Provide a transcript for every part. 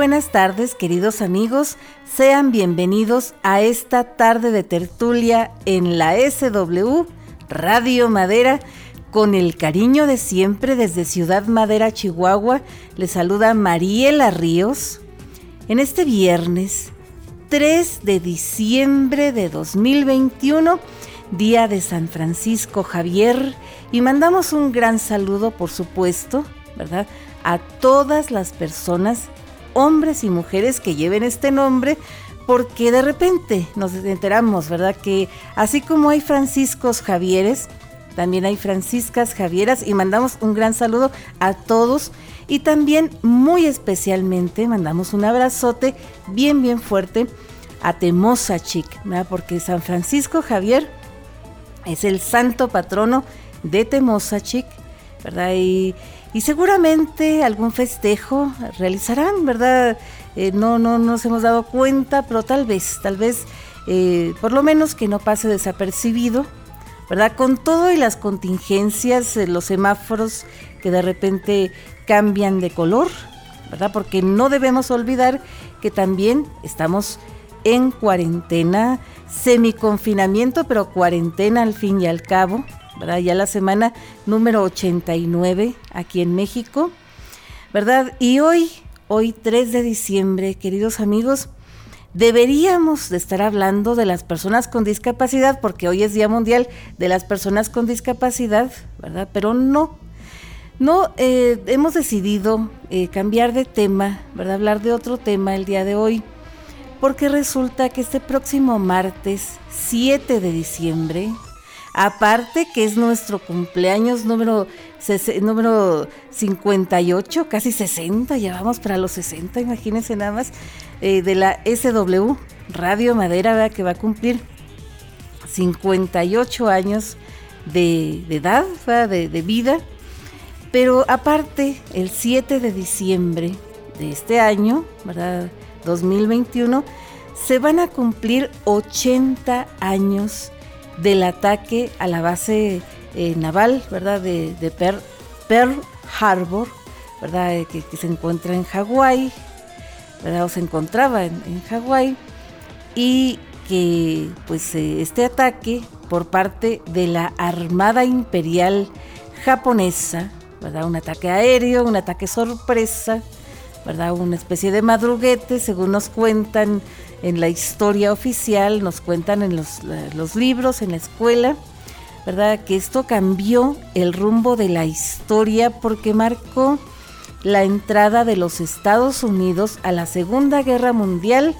Buenas tardes, queridos amigos. Sean bienvenidos a esta tarde de tertulia en la SW Radio Madera. Con el cariño de siempre desde Ciudad Madera, Chihuahua, les saluda Mariela Ríos. En este viernes 3 de diciembre de 2021, día de San Francisco Javier, y mandamos un gran saludo, por supuesto, ¿verdad? A todas las personas hombres y mujeres que lleven este nombre, porque de repente nos enteramos, ¿verdad? Que así como hay Franciscos Javieres, también hay Franciscas Javieras y mandamos un gran saludo a todos y también muy especialmente mandamos un abrazote bien, bien fuerte a Temosa Chic, ¿verdad? Porque San Francisco Javier es el santo patrono de Temosa Chic, ¿verdad? Y y seguramente algún festejo realizarán, ¿verdad? Eh, no, no nos hemos dado cuenta, pero tal vez, tal vez, eh, por lo menos que no pase desapercibido, ¿verdad? Con todo y las contingencias, eh, los semáforos que de repente cambian de color, ¿verdad? Porque no debemos olvidar que también estamos en cuarentena, semiconfinamiento, pero cuarentena al fin y al cabo, ya la semana número 89 aquí en México, ¿verdad? Y hoy, hoy 3 de diciembre, queridos amigos, deberíamos de estar hablando de las personas con discapacidad, porque hoy es Día Mundial de las Personas con Discapacidad, ¿verdad? Pero no, no, eh, hemos decidido eh, cambiar de tema, ¿verdad? Hablar de otro tema el día de hoy, porque resulta que este próximo martes 7 de diciembre, Aparte que es nuestro cumpleaños número, número 58, casi 60, ya vamos para los 60, imagínense nada más, eh, de la SW Radio Madera, que va a cumplir 58 años de, edad, de, de vida. Pero aparte, el 7 de diciembre de este año, ¿verdad? 2021, se van a cumplir 80 años del ataque a la base eh, naval, ¿verdad? De, Pearl, Harbor, ¿verdad? Eh, que, se encuentra en Hawái, ¿verdad? O se encontraba en, Hawái y que pues eh, este ataque por parte de la Armada Imperial japonesa, ¿verdad? Un ataque aéreo, un ataque sorpresa, ¿verdad? Una especie de madruguete, según nos cuentan en la historia oficial, nos cuentan en los, los libros, en la escuela, ¿verdad? Que esto cambió el rumbo de la historia porque marcó la entrada de los Estados Unidos a la Segunda Guerra Mundial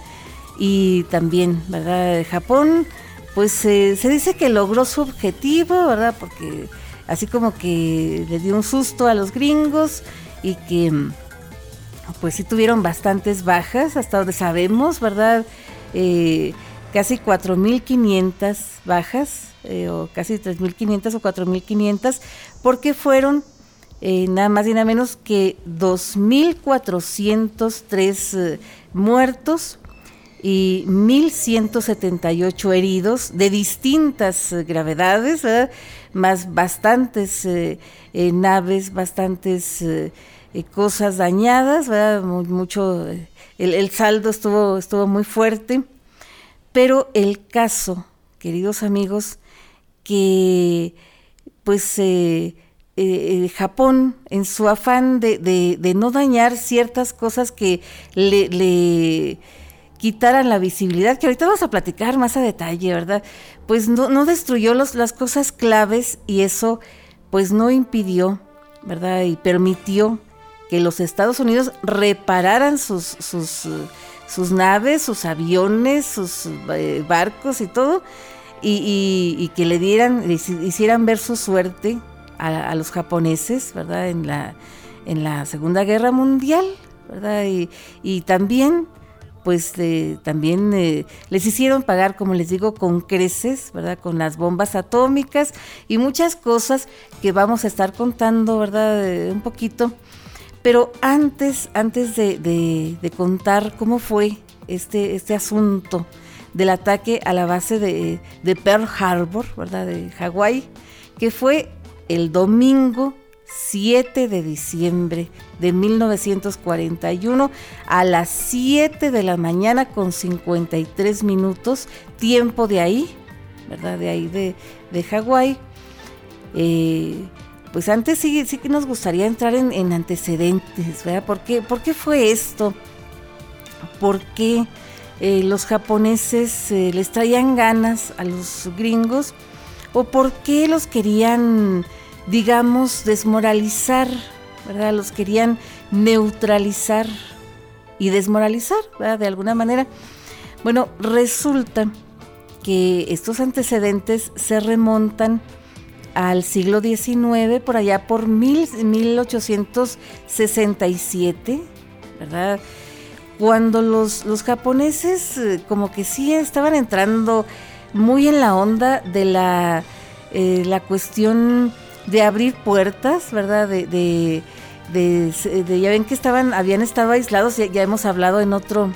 y también, ¿verdad? Japón, pues eh, se dice que logró su objetivo, ¿verdad? Porque así como que le dio un susto a los gringos y que pues sí tuvieron bastantes bajas, hasta donde sabemos, ¿verdad? Eh, casi 4.500 bajas, eh, o casi 3.500 o 4.500, porque fueron eh, nada más y nada menos que 2.403 muertos y 1.178 heridos de distintas gravedades, más bastantes naves, bastantes cosas dañadas, mucho, el, saldo estuvo, estuvo muy fuerte, pero el caso, queridos amigos, que pues eh, eh, Japón, en su afán de, no dañar ciertas cosas que le, quitaran la visibilidad, que ahorita vamos a platicar más a detalle, ¿verdad? Pues no, no destruyó los, las cosas claves y eso pues no impidió, ¿verdad? Y permitió que los Estados Unidos repararan sus, sus, sus naves, sus aviones, sus eh, barcos y todo, y, que le dieran, hicieran ver su suerte a, los japoneses, ¿verdad? En la, en la Segunda Guerra Mundial, ¿verdad? Y, también, pues, eh, también eh, les hicieron pagar, como les digo, con creces, ¿verdad? Con las bombas atómicas y muchas cosas que vamos a estar contando, ¿verdad? un poquito pero antes, antes de, contar cómo fue este, este asunto del ataque a la base de, Pearl Harbor, ¿verdad? De Hawái, que fue el domingo 7 de diciembre de 1941 a las 7 de la mañana con 53 minutos, tiempo de ahí, ¿verdad? De ahí de, de Hawái. Eh, pues antes sí, sí que nos gustaría entrar en, antecedentes, ¿verdad? ¿Por qué, fue esto? ¿Por qué eh, los japoneses eh, les traían ganas a los gringos? ¿O por qué los querían, digamos, desmoralizar? ¿Verdad? Los querían neutralizar y desmoralizar, ¿verdad? De alguna manera. Bueno, resulta que estos antecedentes se remontan al siglo XIX, por allá por mil, 1867, ¿verdad? Cuando los, los japoneses eh, como que sí estaban entrando muy en la onda de la, eh, la cuestión de abrir puertas, ¿verdad? De, de, ya ven que estaban, habían estado aislados, ya, hemos hablado en otro,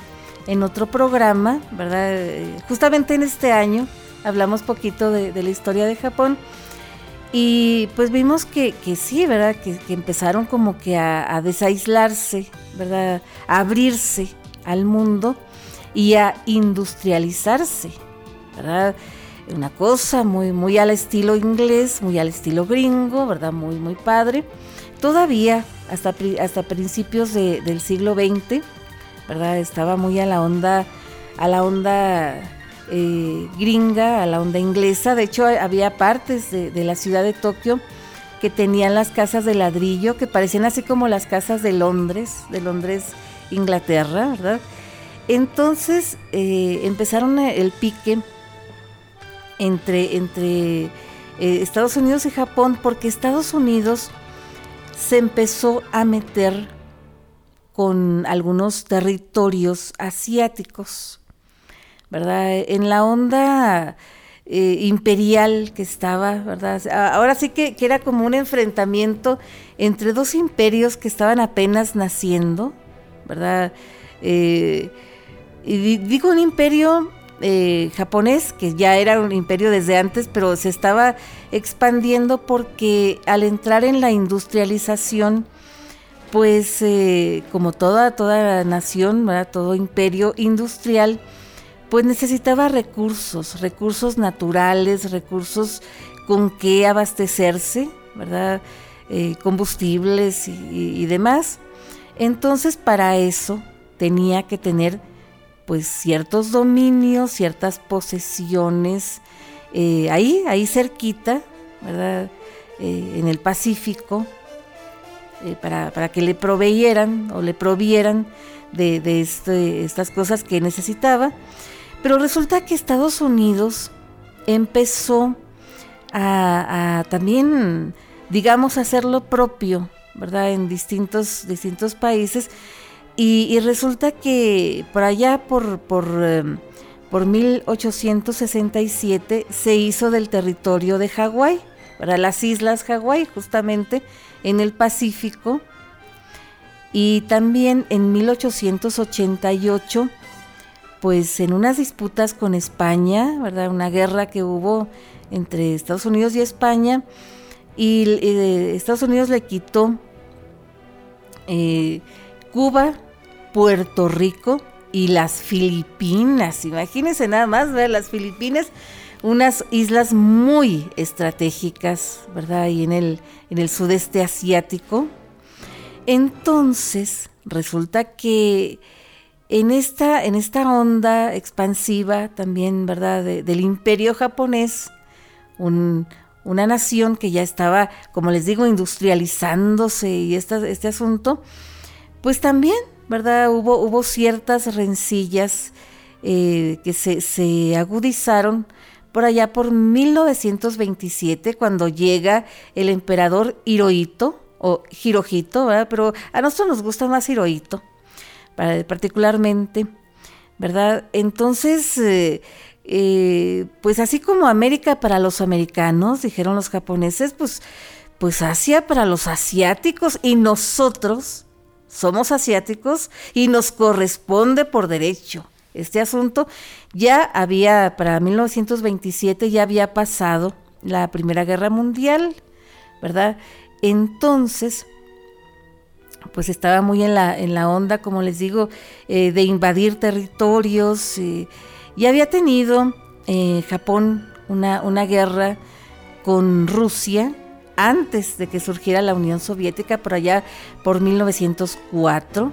en otro programa, ¿verdad? Eh, justamente en este año hablamos poquito de la historia de Japón y pues vimos que, sí, ¿verdad? Que, empezaron como que a, desaislarse, ¿verdad? A abrirse al mundo y a industrializarse, ¿verdad? Una cosa muy, muy al estilo inglés, muy al estilo gringo, ¿verdad? Muy, muy padre. Todavía, hasta, hasta principios del siglo XX, ¿verdad? Estaba muy a la onda, a la onda eh, gringa, a la onda inglesa. De hecho, había partes de, la ciudad de Tokio que tenían las casas de ladrillo, que parecían así como las casas de Londres, de Londres, Inglaterra, ¿verdad? Entonces eh, empezaron el pique entre, eh, Estados Unidos y Japón, porque Estados Unidos se empezó a meter con algunos territorios asiáticos. ¿Verdad? En la onda eh, imperial que estaba, ¿verdad? Ahora sí que, era como un enfrentamiento entre dos imperios que estaban apenas naciendo, ¿verdad? Eh, y digo un imperio eh, japonés, que ya era un imperio desde antes, pero se estaba expandiendo porque al entrar en la industrialización, pues como toda, toda nación, ¿verdad? todo imperio industrial, pues necesitaba recursos, recursos naturales, recursos con que abastecerse, ¿verdad? Eh, combustibles y, demás. Entonces para eso tenía que tener pues ciertos dominios, ciertas posesiones, eh, ahí, ahí cerquita, ¿verdad? Eh, en el Pacífico, para, para, que le proveyeran o le provieran de, de este, estas cosas que necesitaba. Pero resulta que Estados Unidos empezó a, también, digamos, hacer lo propio, ¿verdad? En distintos, distintos países. Y, resulta que por allá, por, por, em, por 1867, se hizo del territorio de Hawái, para las islas Hawái, justamente en el Pacífico. Y también en 1888 pues en unas disputas con España, ¿verdad? Una guerra que hubo entre Estados Unidos y España, y, Estados Unidos le quitó eh, Cuba, Puerto Rico y las Filipinas. Imagínense nada más, ¿verdad? Las Filipinas, unas islas muy estratégicas, ¿verdad? Y en el, en el sudeste asiático. Entonces, resulta que en esta, en esta onda expansiva también, ¿verdad?, del imperio japonés, una nación que ya estaba, como les digo, industrializándose y este asunto, pues también, ¿verdad?, hubo, hubo ciertas rencillas eh, que se, se agudizaron por allá por 1927, cuando llega el emperador Hirohito, o Hirohito, ¿verdad? pero a nosotros nos gusta más Hirohito particularmente, ¿verdad? Entonces, eh, eh, pues así como América para los americanos, dijeron los japoneses, pues, pues Asia para los asiáticos y nosotros somos asiáticos y nos corresponde por derecho. Este asunto ya había, para 1927 ya había pasado la Primera Guerra Mundial, ¿verdad? entonces pues estaba muy en la, en la onda, como les digo, eh, de invadir territorios y había tenido eh, Japón una, una guerra con Rusia antes de que surgiera la Unión Soviética, por allá por 1904,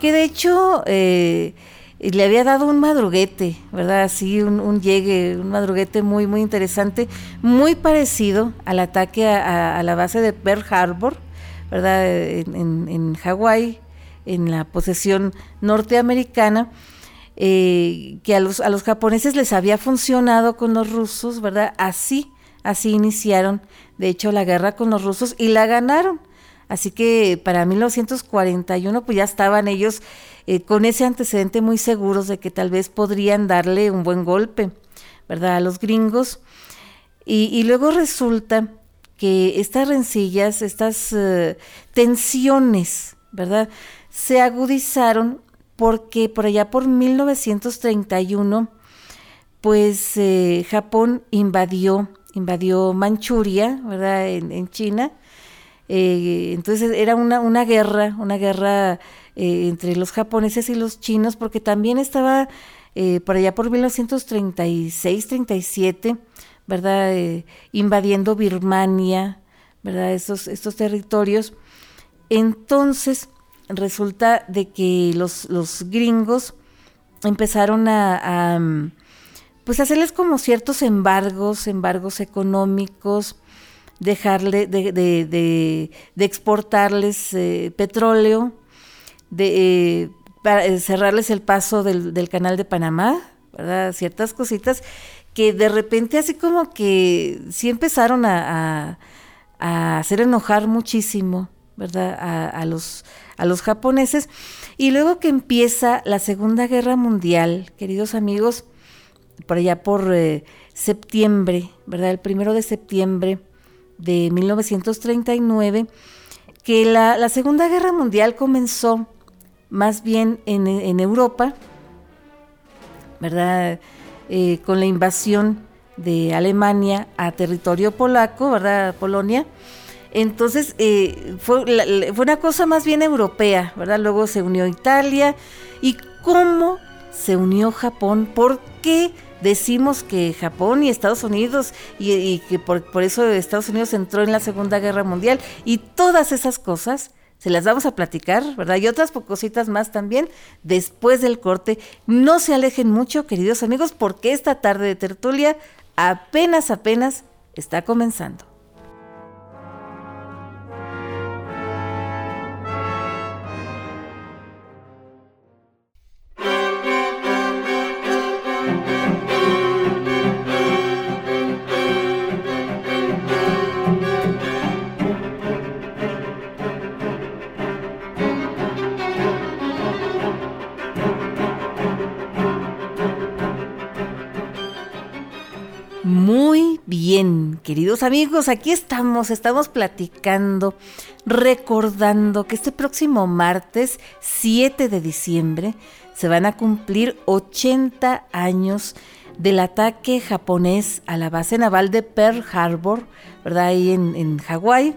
que de hecho eh, le había dado un madruguete, ¿verdad? Así, un, llegue, un madruguete muy, muy interesante, muy parecido al ataque a, la base de Pearl Harbor, ¿verdad? En, en, Hawái, en la posesión norteamericana. Eh, que a los, a los japoneses les había funcionado con los rusos, ¿verdad? Así, así iniciaron, de hecho, la guerra con los rusos y la ganaron. Así que para 1941 pues ya estaban ellos eh, con ese antecedente muy seguros de que tal vez podrían darle un buen golpe, ¿verdad? A los gringos. Y, luego resulta que estas rencillas, estas eh, tensiones, ¿verdad? Se agudizaron porque por allá por 1931, pues eh, Japón invadió, invadió Manchuria, ¿verdad? En, China. entonces era una, una guerra, una guerra eh, entre los japoneses y los chinos, porque también estaba eh, por allá por 1936-37, ¿verdad? Eh, invadiendo Birmania, ¿verdad? Estos, estos territorios. Entonces, resulta de que los, los gringos empezaron a, pues hacerles como ciertos embargos, embargos económicos, dejarle de, de, de, de exportarles petróleo, de eh, eh, cerrarles el paso del, canal de Panamá, ¿verdad? Ciertas cositas que de repente así como que sí empezaron a, hacer enojar muchísimo, ¿verdad? A, los, a los japoneses. Y luego que empieza la Segunda Guerra Mundial, queridos amigos, por allá por eh, septiembre, ¿verdad? El primero de septiembre de 1939, que la, la Segunda Guerra Mundial comenzó más bien en, Europa, ¿verdad? Eh, con la invasión de Alemania a territorio polaco, ¿verdad? Polonia. Entonces eh, fue, fue, una cosa más bien europea, ¿verdad? Luego se unió Italia. ¿Y cómo se unió Japón? ¿Por qué decimos que Japón y Estados Unidos y, y que por, por, eso Estados Unidos entró en la Segunda Guerra Mundial? Y todas esas cosas se las vamos a platicar, ¿verdad? Y otras cositas más también después del corte. No se alejen mucho, queridos amigos, porque esta tarde de tertulia apenas, apenas está comenzando. Amigos, aquí estamos, estamos platicando, recordando que este próximo martes 7 de diciembre se van a cumplir 80 años del ataque japonés a la base naval de Pearl Harbor, ¿verdad? Ahí en, en Hawái.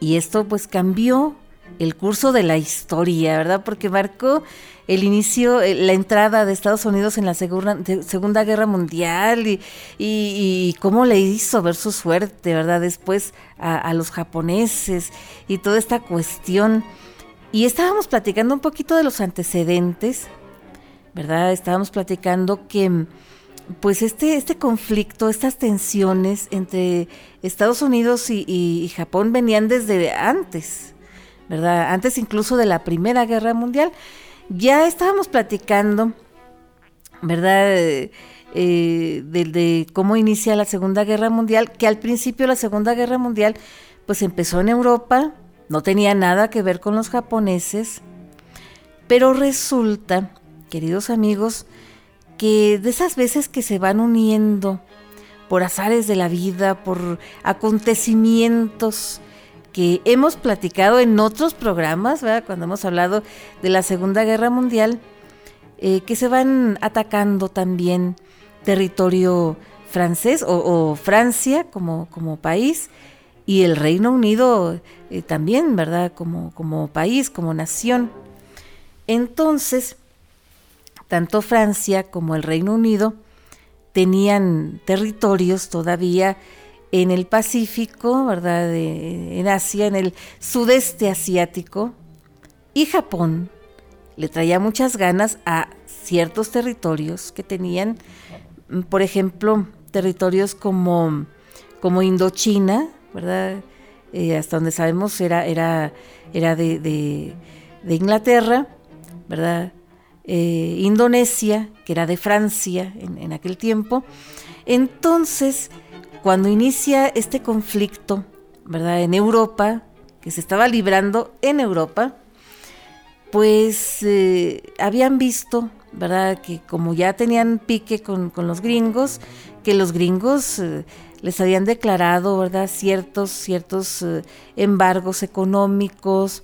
Y esto pues cambió el curso de la historia, ¿verdad? Porque marcó el inicio, eh, la entrada de Estados Unidos en la Segunda, Guerra Mundial y, cómo le hizo ver su suerte, ¿verdad? Después a, los japoneses y toda esta cuestión. Y estábamos platicando un poquito de los antecedentes, ¿verdad? Estábamos platicando que pues este, este conflicto, estas tensiones entre Estados Unidos y Japón venían desde antes, ¿verdad? Antes incluso de la Primera Guerra Mundial. Ya estábamos platicando, ¿verdad? Eh, de, cómo inicia la Segunda Guerra Mundial, que al principio la Segunda Guerra Mundial pues empezó en Europa, no tenía nada que ver con los japoneses, pero resulta, queridos amigos, que de esas veces que se van uniendo por azares de la vida, por acontecimientos que hemos platicado en otros programas, ¿verdad? cuando hemos hablado de la Segunda Guerra Mundial, eh, que se van atacando también territorio francés o, Francia como, como país y el Reino Unido eh, también, ¿verdad? Como, como país, como nación. Entonces, tanto Francia como el Reino Unido tenían territorios todavía en el Pacífico, ¿verdad? en Asia, en el sudeste asiático, y Japón le traía muchas ganas a ciertos territorios que tenían, mm, por ejemplo, territorios como, como Indochina, ¿verdad? Eh, hasta donde sabemos era, era, era de, Inglaterra, ¿verdad? Eh, Indonesia, que era de Francia en, en aquel tiempo. Entonces, cuando inicia este conflicto, ¿verdad? En Europa, que se estaba librando en Europa, pues eh, habían visto, ¿verdad? Que como ya tenían pique con, los gringos, que los gringos eh, les habían declarado, ¿verdad? Ciertos, ciertos eh, embargos económicos,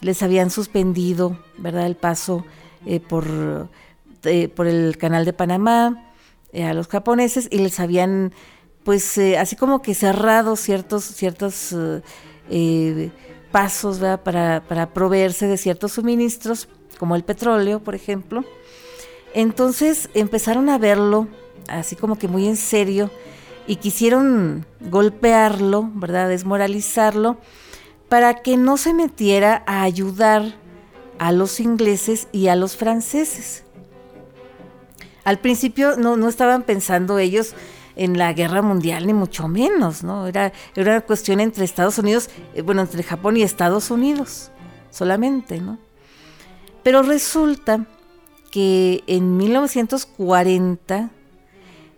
les habían suspendido, ¿verdad? El paso por, por el canal de Panamá a los japoneses y les habían pues eh, así como que cerrado ciertos, ciertos eh, eh, pasos Para, para proveerse de ciertos suministros, como el petróleo, por ejemplo. Entonces empezaron a verlo así como que muy en serio y quisieron golpearlo, ¿verdad? Desmoralizarlo para que no se metiera a ayudar a los ingleses y a los franceses. Al principio no, no estaban pensando ellos en la guerra mundial, ni mucho menos, ¿no? Era, era una cuestión entre Estados Unidos, eh, bueno, entre Japón y Estados Unidos, solamente, ¿no? Pero resulta que en 1940,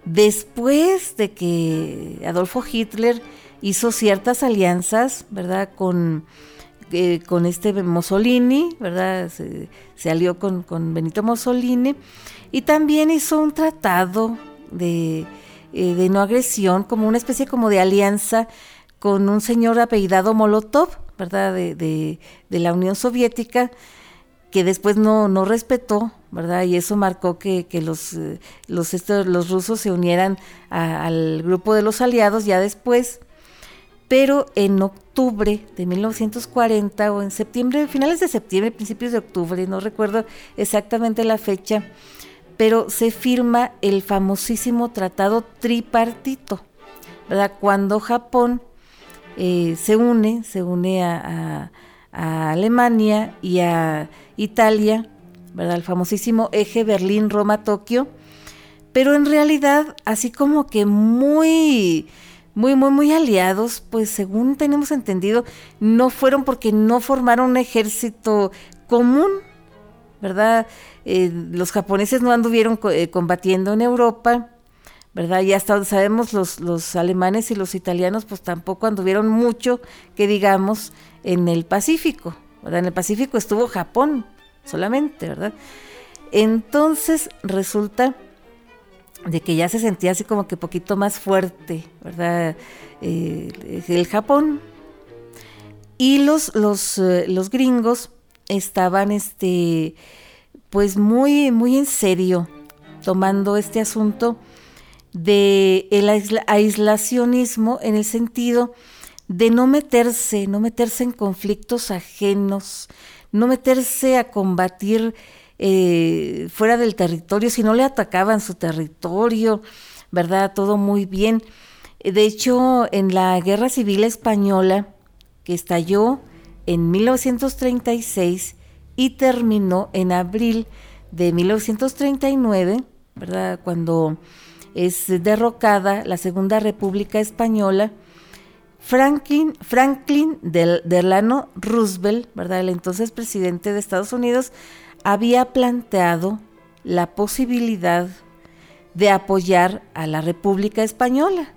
después de que Adolfo Hitler hizo ciertas alianzas, ¿verdad? Con, eh, con este Mussolini, ¿verdad? Se, se alió con, con Benito Mussolini y también hizo un tratado de, eh, de no agresión, como una especie como de alianza con un señor apellidado Molotov, ¿verdad? De, de, la Unión Soviética, que después no, no respetó, ¿verdad? Y eso marcó que, que los, eh, los, los rusos se unieran al grupo de los aliados ya después. Pero en octubre de 1940 o en septiembre, finales de septiembre, principios de octubre, no recuerdo exactamente la fecha, pero se firma el famosísimo tratado tripartito, ¿verdad? Cuando Japón eh, se une, se une a, Alemania y a Italia, ¿verdad? El famosísimo eje Berlín-Roma-Tokio, pero en realidad, así como que muy, muy, muy, muy aliados, pues según tenemos entendido, no fueron porque no formaron un ejército común, ¿verdad? Eh, los japoneses no anduvieron eh, combatiendo en Europa, ¿verdad? Y hasta donde sabemos los, los alemanes y los italianos pues tampoco anduvieron mucho, que digamos, en el Pacífico, ¿verdad? En el Pacífico estuvo Japón solamente, ¿verdad? Entonces resulta de que ya se sentía así como que poquito más fuerte, ¿verdad? Eh, el Japón. Y los, los, los gringos estaban este pues muy muy en serio tomando este asunto de el aislacionismo en el sentido de no meterse, no meterse en conflictos ajenos, no meterse a combatir eh, fuera del territorio, si no le atacaban su territorio, ¿verdad? Todo muy bien. De hecho, en la Guerra Civil Española, que estalló en 1936 y terminó en abril de 1939, ¿verdad? Cuando es derrocada la Segunda República Española, Franklin, Franklin Delano Roosevelt, ¿verdad? El entonces presidente de Estados Unidos, había planteado la posibilidad de apoyar a la República Española,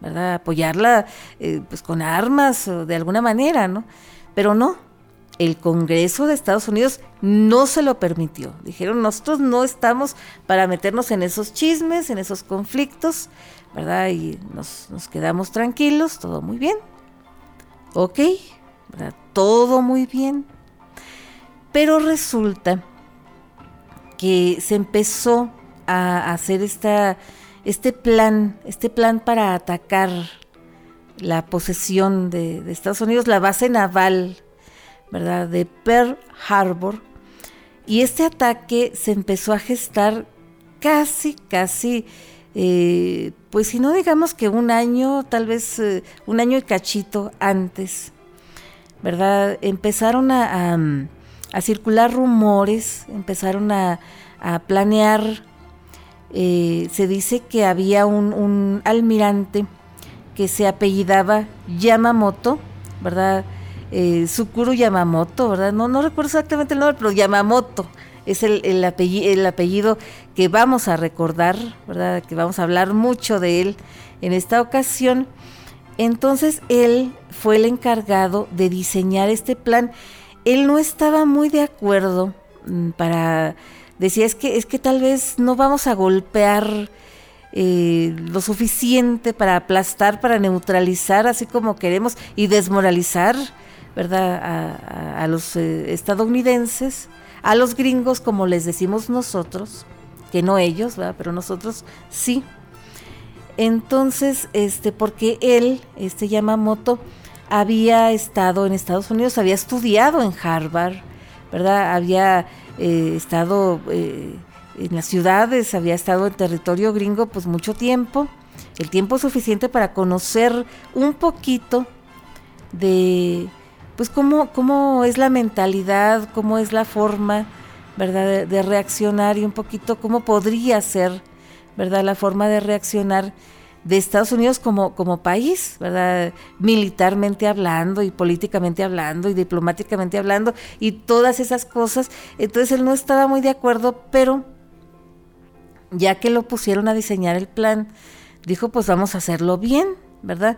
¿verdad? Apoyarla eh, pues con armas o de alguna manera, ¿no? Pero no, el Congreso de Estados Unidos no se lo permitió. Dijeron, nosotros no estamos para meternos en esos chismes, en esos conflictos, ¿verdad? Y nos, quedamos tranquilos, todo muy bien. Ok, ¿verdad? Todo muy bien. Pero resulta que se empezó a hacer este plan, este plan para atacar la posesión de, Estados Unidos, la base naval, ¿verdad? De Pearl Harbor. Y este ataque se empezó a gestar casi, casi eh, pues si no digamos que un año, tal vez eh, un año y cachito antes, ¿verdad? Empezaron a, circular rumores, empezaron a, planear, eh, se dice que había un, almirante que se apellidaba Yamamoto, ¿verdad? Sukuru Yamamoto, ¿verdad? No, no recuerdo exactamente el nombre, pero Yamamoto es el, apellido, que vamos a recordar, ¿verdad? Que vamos a hablar mucho de él en esta ocasión. Entonces él fue el encargado de diseñar este plan. Él no estaba muy de acuerdo mm, para decía es que es que tal vez no vamos a golpear eh, lo suficiente para aplastar, para neutralizar, así como queremos y desmoralizar, ¿verdad? A, los eh, estadounidenses a los gringos, como les decimos nosotros, que no ellos, pero nosotros sí. Entonces, este, porque él, este Yamamoto, había estado en Estados Unidos, había estudiado en Harvard, ¿verdad? Había eh, estado en las ciudades, había estado en territorio gringo pues mucho tiempo, el tiempo suficiente para conocer un poquito de pues cómo, cómo es la mentalidad, cómo es la forma, ¿verdad?, de, reaccionar y un poquito cómo podría ser, ¿verdad?, la forma de reaccionar de Estados Unidos como, como país, ¿verdad? Militarmente hablando y políticamente hablando y diplomáticamente hablando y todas esas cosas. Entonces él no estaba muy de acuerdo, pero ya que lo pusieron a diseñar el plan, dijo, pues vamos a hacerlo bien, ¿verdad?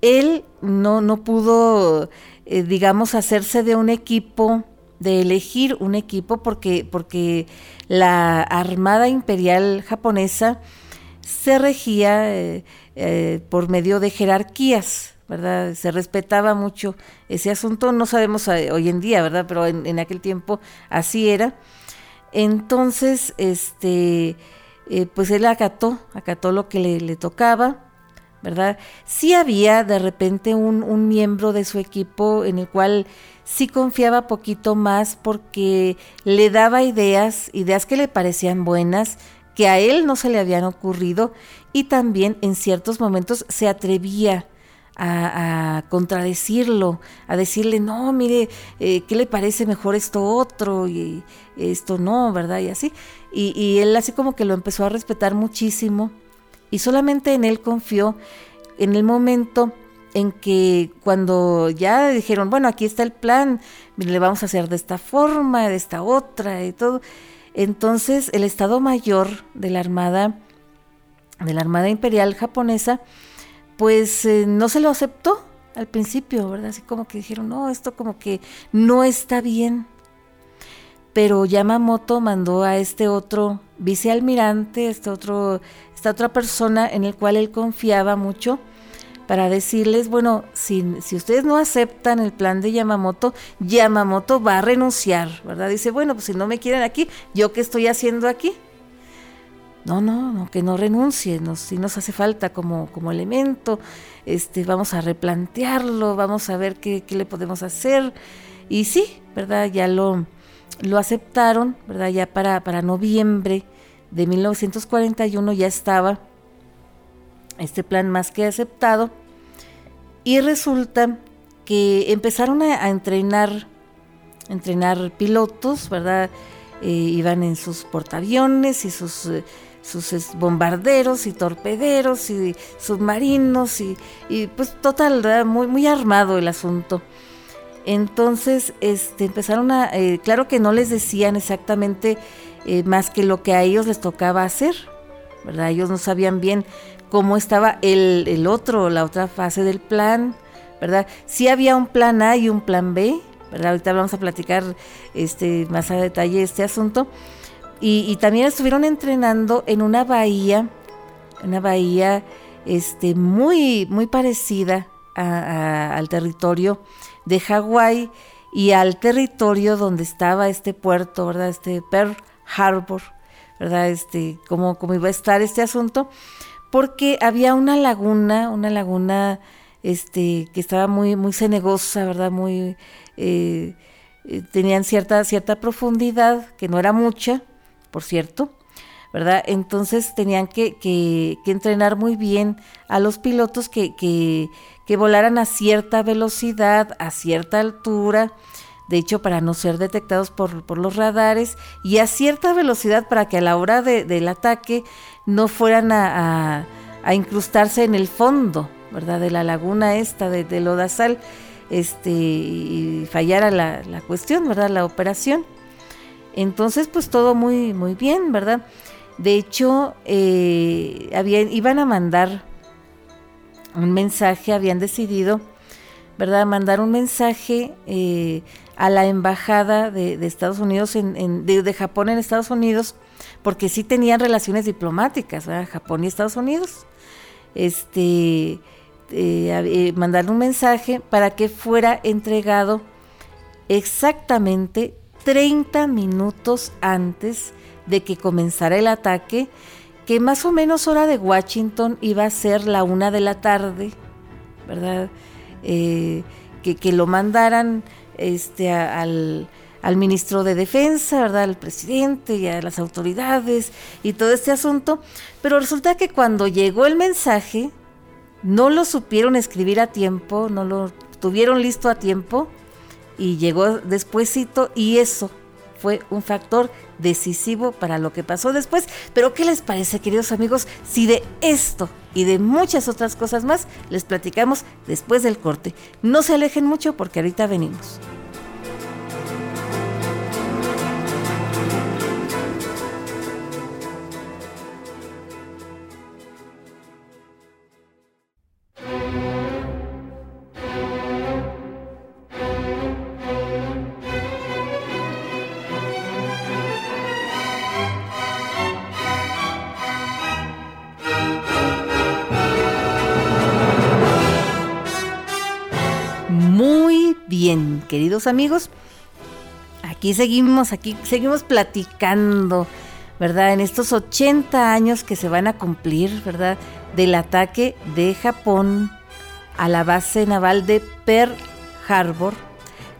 Él no, no pudo eh, digamos, hacerse de un equipo, de elegir un equipo, porque, porque la Armada Imperial japonesa se regía eh, eh, por medio de jerarquías, ¿verdad? Se respetaba mucho ese asunto, no sabemos hoy en día, ¿verdad? Pero en, aquel tiempo así era. Entonces, este, pues él acató, acató lo que le tocaba, ¿verdad? Sí había de repente un, miembro de su equipo en el cual sí confiaba poquito más porque le daba ideas, ideas que le parecían buenas, que a él no se le habían ocurrido y también en ciertos momentos se atrevía a, contradecirlo, a decirle, no, mire, eh, ¿qué le parece mejor esto otro? Y esto no, ¿verdad? Y así. Y, y él así como que lo empezó a respetar muchísimo y solamente en él confió en el momento en que cuando ya dijeron, bueno, aquí está el plan, le vamos a hacer de esta forma, de esta otra y todo. Entonces el Estado Mayor de la Armada, de la Armada Imperial japonesa, pues eh, no se lo aceptó al principio, ¿verdad? Así como que dijeron, no, esto como que no está bien. Pero Yamamoto mandó a este otro vicealmirante, este otro esta otra persona en el cual él confiaba mucho para decirles, bueno, si, si ustedes no aceptan el plan de Yamamoto, Yamamoto va a renunciar, ¿verdad? Dice, bueno, pues si no me quieren aquí, ¿yo qué estoy haciendo aquí? No, no, no que no renuncie, si nos hace falta como, como elemento, este, vamos a replantearlo, vamos a ver qué, qué le podemos hacer. Y sí, ¿verdad? Ya lo, lo aceptaron, ¿verdad? Ya para, para noviembre de 1941 ya estaba este plan más que aceptado y resulta que empezaron a, entrenar entrenar pilotos, ¿verdad? Eh, iban en sus portaaviones y sus, eh, sus bombarderos y torpederos y submarinos y, pues total, muy, muy armado el asunto. Entonces, este, empezaron a, eh, claro que no les decían exactamente eh, más que lo que a ellos les tocaba hacer, ¿verdad? Ellos no sabían bien cómo estaba el, el otro, la otra fase del plan, ¿verdad? Sí había un plan A y un plan B, ¿verdad? Ahorita vamos a platicar este, más a detalle este asunto. Y, también estuvieron entrenando en una bahía, una bahía este, muy, muy parecida al territorio de Hawái y al territorio donde estaba este puerto, ¿verdad? Este Pearl Harbor, ¿verdad? Este, cómo, cómo iba a estar este asunto, porque había una laguna, una laguna este, que estaba muy, muy cenegosa, ¿verdad? Muy, eh, eh, tenían cierta, cierta profundidad, que no era mucha, por cierto, ¿verdad? Entonces tenían que, que, entrenar muy bien a los pilotos que, que, que, volaran a cierta velocidad, a cierta altura, de hecho para no ser detectados por, los radares, y a cierta velocidad para que a la hora de, del ataque no fueran a, a, incrustarse en el fondo, ¿verdad? De la laguna esta, de, de Lodazal, este, y fallara la, la cuestión, ¿verdad? La operación. Entonces, pues todo muy, muy bien, ¿verdad? De hecho, eh, iban a mandar un mensaje, habían decidido, ¿verdad? Mandar un mensaje eh, a la embajada de, Estados Unidos, en, de, Japón en Estados Unidos, porque sí tenían relaciones diplomáticas, ¿verdad? Japón y Estados Unidos. Este, eh, mandar un mensaje para que fuera entregado exactamente 30 minutos antes de que comenzara el ataque, que más o menos hora de Washington iba a ser la una de la tarde, ¿verdad? Eh, que, lo mandaran este, al, al, ministro de Defensa, ¿verdad? Al presidente y a las autoridades y todo este asunto. Pero resulta que cuando llegó el mensaje, no lo supieron escribir a tiempo, no lo tuvieron listo a tiempo y llegó despuésito y eso fue un factor decisivo para lo que pasó después. Pero ¿qué les parece, queridos amigos, si de esto y de muchas otras cosas más les platicamos después del corte? No se alejen mucho porque ahorita venimos. Amigos, aquí seguimos, aquí seguimos platicando, ¿verdad? En estos 80 años que se van a cumplir, ¿verdad? Del ataque de Japón a la base naval de Pearl Harbor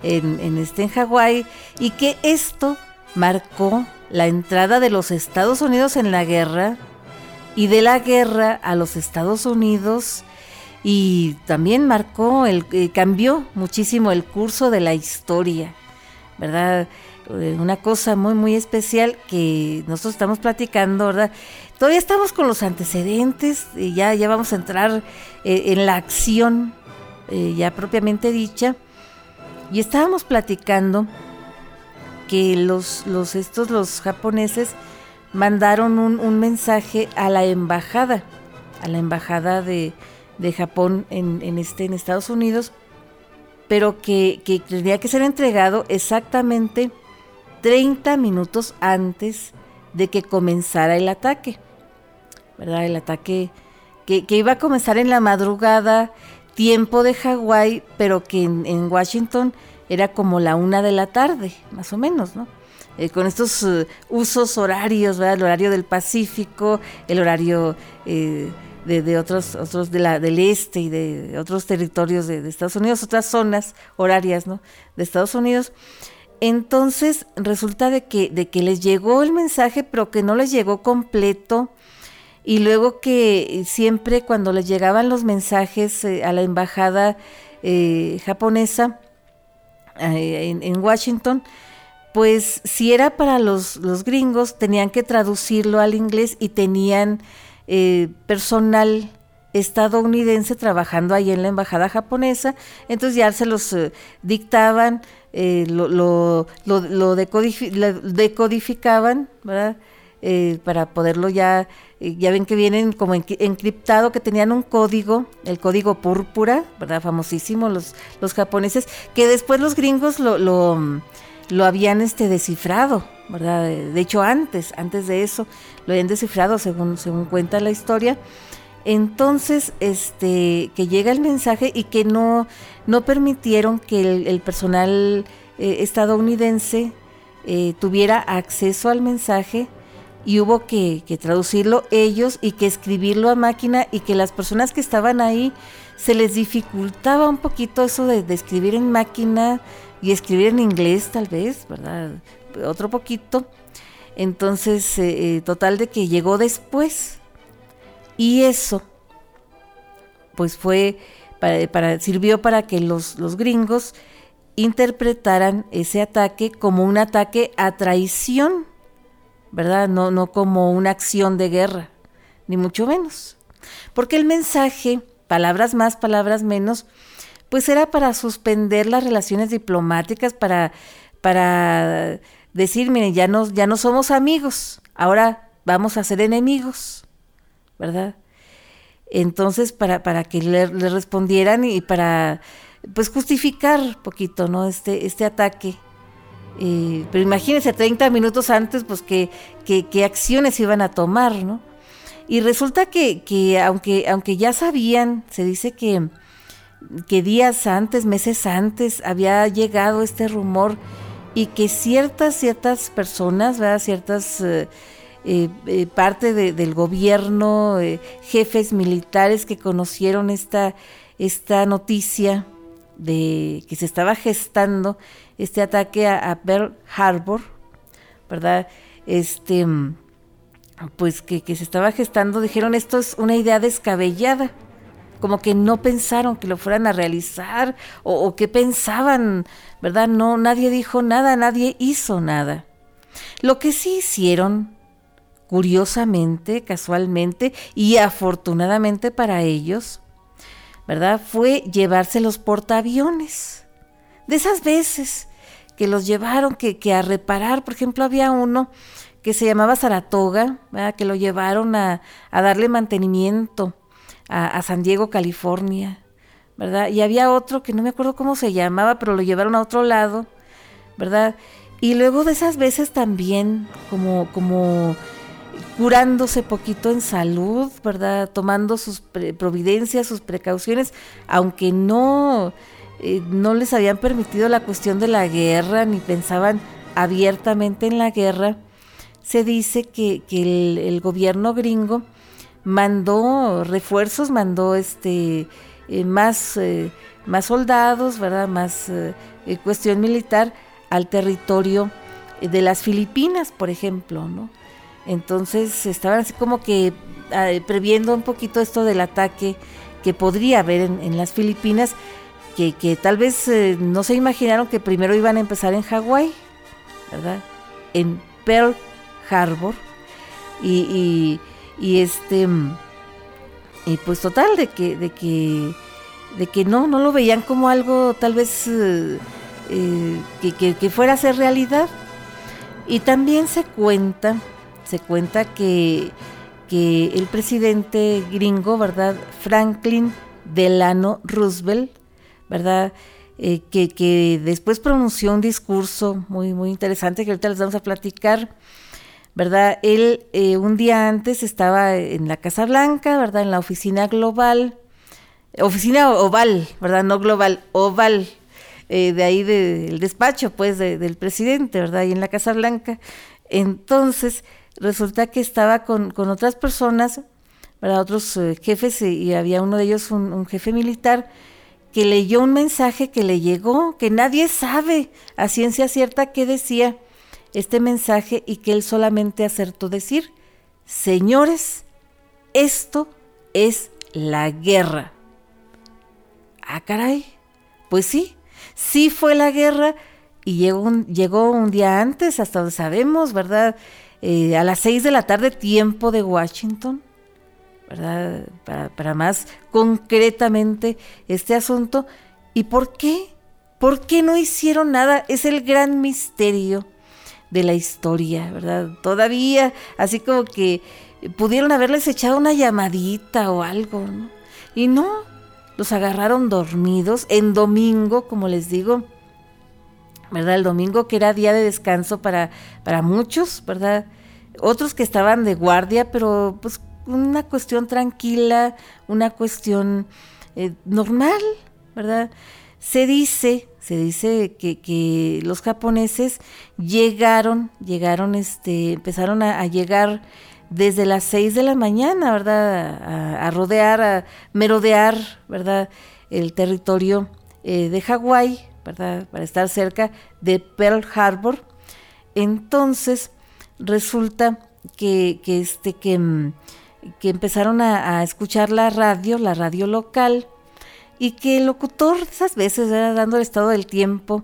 en, en este en Hawái y que esto marcó la entrada de los Estados Unidos en la guerra y de la guerra a los Estados Unidos y también marcó, el, eh, cambió muchísimo el curso de la historia, ¿verdad? Eh, una cosa muy, muy especial que nosotros estamos platicando, ¿verdad? Todavía estamos con los antecedentes, y ya, ya vamos a entrar eh, en la acción ya propiamente dicha. Y estábamos platicando que los, los, estos, los japoneses, mandaron un, un mensaje a la embajada, a la embajada de, de Japón en, este, en Estados Unidos, pero que, que tenía que ser entregado exactamente 30 minutos antes de que comenzara el ataque. ¿Verdad? El ataque que, iba a comenzar en la madrugada, tiempo de Hawái, pero que en, Washington era como la una de la tarde, más o menos, ¿no? Eh, con estos uh, usos horarios, ¿verdad? El horario del Pacífico, el horario eh, de, otros, otros de la, del este y de otros territorios de, Estados Unidos, otras zonas horarias ¿no? de Estados Unidos. Entonces resulta de que, de que les llegó el mensaje, pero que no les llegó completo. Y luego que siempre cuando les llegaban los mensajes eh, a la embajada eh, japonesa eh, en, en, Washington, pues si era para los, los gringos, tenían que traducirlo al inglés y tenían eh, personal estadounidense trabajando ahí en la embajada japonesa, entonces ya se los eh, dictaban, eh, lo, decodificaban, ¿verdad? para poderlo ya, ya ven que vienen como encriptado, que tenían un código, el código púrpura, ¿verdad? Famosísimo los, los japoneses, que después los gringos lo, lo, lo habían este, descifrado, ¿verdad? De hecho, antes, antes de eso, lo habían descifrado según, según cuenta la historia. Entonces, este, que llega el mensaje y que no, no permitieron que el, personal eh, estadounidense eh, tuviera acceso al mensaje y hubo que, traducirlo ellos y que escribirlo a máquina y que las personas que estaban ahí se les dificultaba un poquito eso de, escribir en máquina y escribir en inglés tal vez, ¿verdad? Otro poquito. Entonces, eh, eh, total de que llegó después. Y eso, pues fue, para, sirvió para que los, los gringos interpretaran ese ataque como un ataque a traición, ¿verdad? No, no como una acción de guerra, ni mucho menos. Porque el mensaje palabras más, palabras menos, pues era para suspender las relaciones diplomáticas, para, para decir, miren, ya no, ya no somos amigos, ahora vamos a ser enemigos, ¿verdad? Entonces, para, para que le, respondieran y para, pues, justificar poquito, ¿no? Este, este ataque. Eh, pero imagínense, 30 minutos antes, pues, qué, qué acciones iban a tomar, ¿no? Y resulta que, que aunque, aunque ya sabían, se dice que, que días antes, meses antes, había llegado este rumor y que ciertas, ciertas personas, ¿verdad? ciertas eh, eh, eh parte del gobierno, jefes militares que conocieron esta, esta noticia de que se estaba gestando este ataque a, a Pearl Harbor, ¿verdad? Este pues que, se estaba gestando, dijeron esto es una idea descabellada, como que no pensaron que lo fueran a realizar o, o que pensaban, ¿verdad? No, nadie dijo nada, nadie hizo nada. Lo que sí hicieron, curiosamente, casualmente y afortunadamente para ellos, ¿verdad? Fue llevarse los portaaviones. De esas veces que los llevaron, que, a reparar, por ejemplo, había uno que se llamaba Saratoga, que lo llevaron a, darle mantenimiento a, San Diego, California, ¿verdad? Y había otro que no me acuerdo cómo se llamaba, pero lo llevaron a otro lado, ¿verdad? Y luego de esas veces también, como, como curándose poquito en salud, ¿verdad? Tomando sus providencias, sus precauciones, aunque no, eh, no les habían permitido la cuestión de la guerra, ni pensaban abiertamente en la guerra, se dice que, el, gobierno gringo mandó refuerzos, mandó este eh, más, eh, más soldados, ¿verdad? Más eh, cuestión militar al territorio de las Filipinas, por ejemplo, ¿no? Entonces estaban así como que previendo un poquito esto del ataque que podría haber en, las Filipinas, que, que tal vez no se imaginaron que primero iban a empezar en Hawái, ¿verdad? En Pearl Harbor. Y, este y pues total de que de que de que no no lo veían como algo tal vez eh, que, que, fuera a ser realidad. Y también se cuenta se cuenta que que el presidente gringo verdad Franklin Delano Roosevelt verdad eh, que, que después pronunció un discurso muy muy interesante que ahorita les vamos a platicar ¿verdad? Él eh, un día antes estaba en la Casa Blanca, ¿verdad? En la oficina global, oficina oval, ¿verdad? No global, oval, eh, de ahí del despacho, pues, del presidente, ¿verdad? Ahí en la Casa Blanca. Entonces, resulta que estaba con, otras personas, ¿verdad? Otros eh, jefes, y había uno de ellos, un jefe militar, que leyó un mensaje que le llegó, que nadie sabe a ciencia cierta qué decía este mensaje y que él solamente acertó decir, señores, esto es la guerra. Ah, caray, pues sí, sí fue la guerra y llegó un, llegó un día antes, hasta donde sabemos, ¿verdad? Eh, a las seis de la tarde, tiempo de Washington, ¿verdad? Para, para más concretamente este asunto. ¿Y por qué? ¿Por qué no hicieron nada? Es el gran misterio de la historia, ¿verdad? Todavía, así como que pudieron haberles echado una llamadita o algo, ¿no? Y no, los agarraron dormidos en domingo, como les digo, ¿verdad? El domingo que era día de descanso para, para muchos, ¿verdad? Otros que estaban de guardia, pero pues una cuestión tranquila, una cuestión eh, normal, ¿verdad? Se dice, se dice que, los japoneses llegaron, llegaron, este, empezaron a, llegar desde las 6 de la mañana, ¿verdad? A, rodear, a merodear, ¿verdad? El territorio eh, de Hawái, ¿verdad? Para estar cerca de Pearl Harbor. Entonces, resulta que, este, que, mm, que empezaron a, escuchar la radio, la radio local, y que el locutor esas veces, dando el estado del tiempo,